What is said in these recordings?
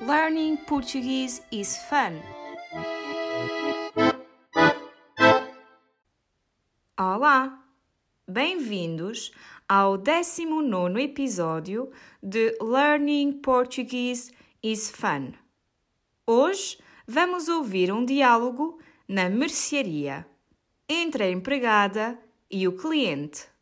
Learning Portuguese is fun. Olá! Bem-vindos ao 19 episódio de Learning Portuguese is Fun. Hoje vamos ouvir um diálogo na mercearia entre a empregada e o cliente.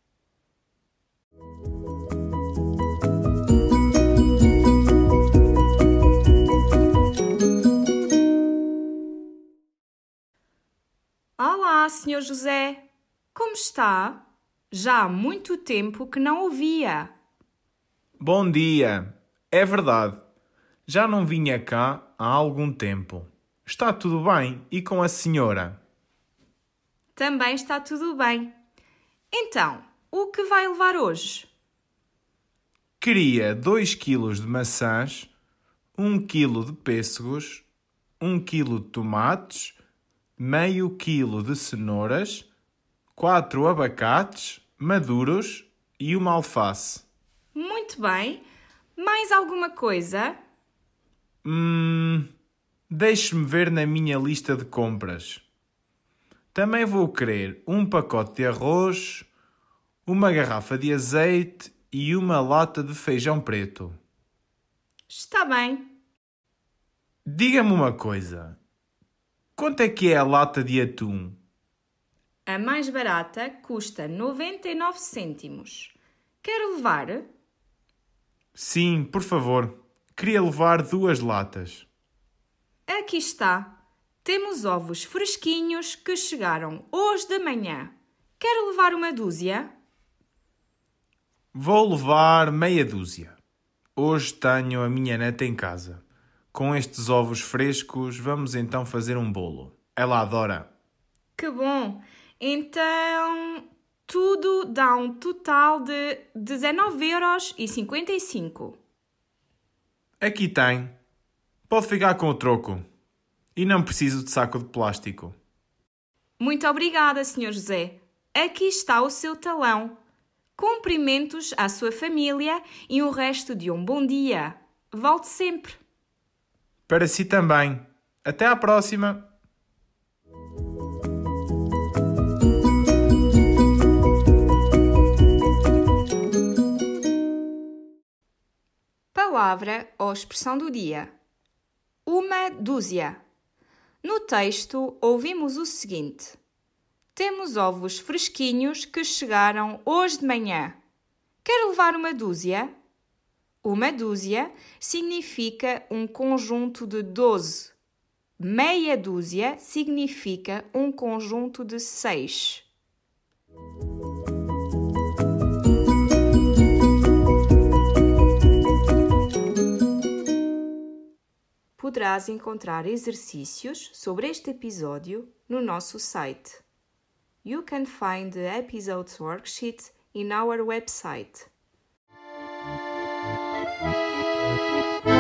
Olá, Sr. José. Como está? Já há muito tempo que não ouvia. Bom dia. É verdade. Já não vinha cá há algum tempo. Está tudo bem e com a senhora? Também está tudo bem. Então, o que vai levar hoje? Queria 2 kg de maçãs, 1 kg de pêssegos, 1 kg de tomates, meio quilo de cenouras, 4 abacates maduros e uma alface. Muito bem. Mais alguma coisa? Hum, deixe-me ver na minha lista de compras. Também vou querer um pacote de arroz, uma garrafa de azeite e uma lata de feijão preto. Está bem. Diga-me uma coisa. Quanto é que é a lata de atum? A mais barata custa 99 cêntimos. Quer levar? Sim, por favor. Queria levar duas latas. Aqui está. Temos ovos fresquinhos que chegaram hoje de manhã. Quer levar uma dúzia? Vou levar meia dúzia. Hoje tenho a minha neta em casa. Com estes ovos frescos, vamos então fazer um bolo. Ela adora. Que bom! Então, tudo dá um total de 19,55€. Aqui tem. Pode ficar com o troco. E não preciso de saco de plástico. Muito obrigada, Sr. José. Aqui está o seu talão. Cumprimentos à sua família e o resto de um bom dia. Volte sempre. Para si também. Até à próxima! Palavra ou expressão do dia: uma dúzia. No texto, ouvimos o seguinte: Temos ovos fresquinhos que chegaram hoje de manhã. Quer levar uma dúzia? Uma dúzia significa um conjunto de doze. Meia dúzia significa um conjunto de seis. Poderás encontrar exercícios sobre este episódio no nosso site. You can find the episode's worksheet in our website Música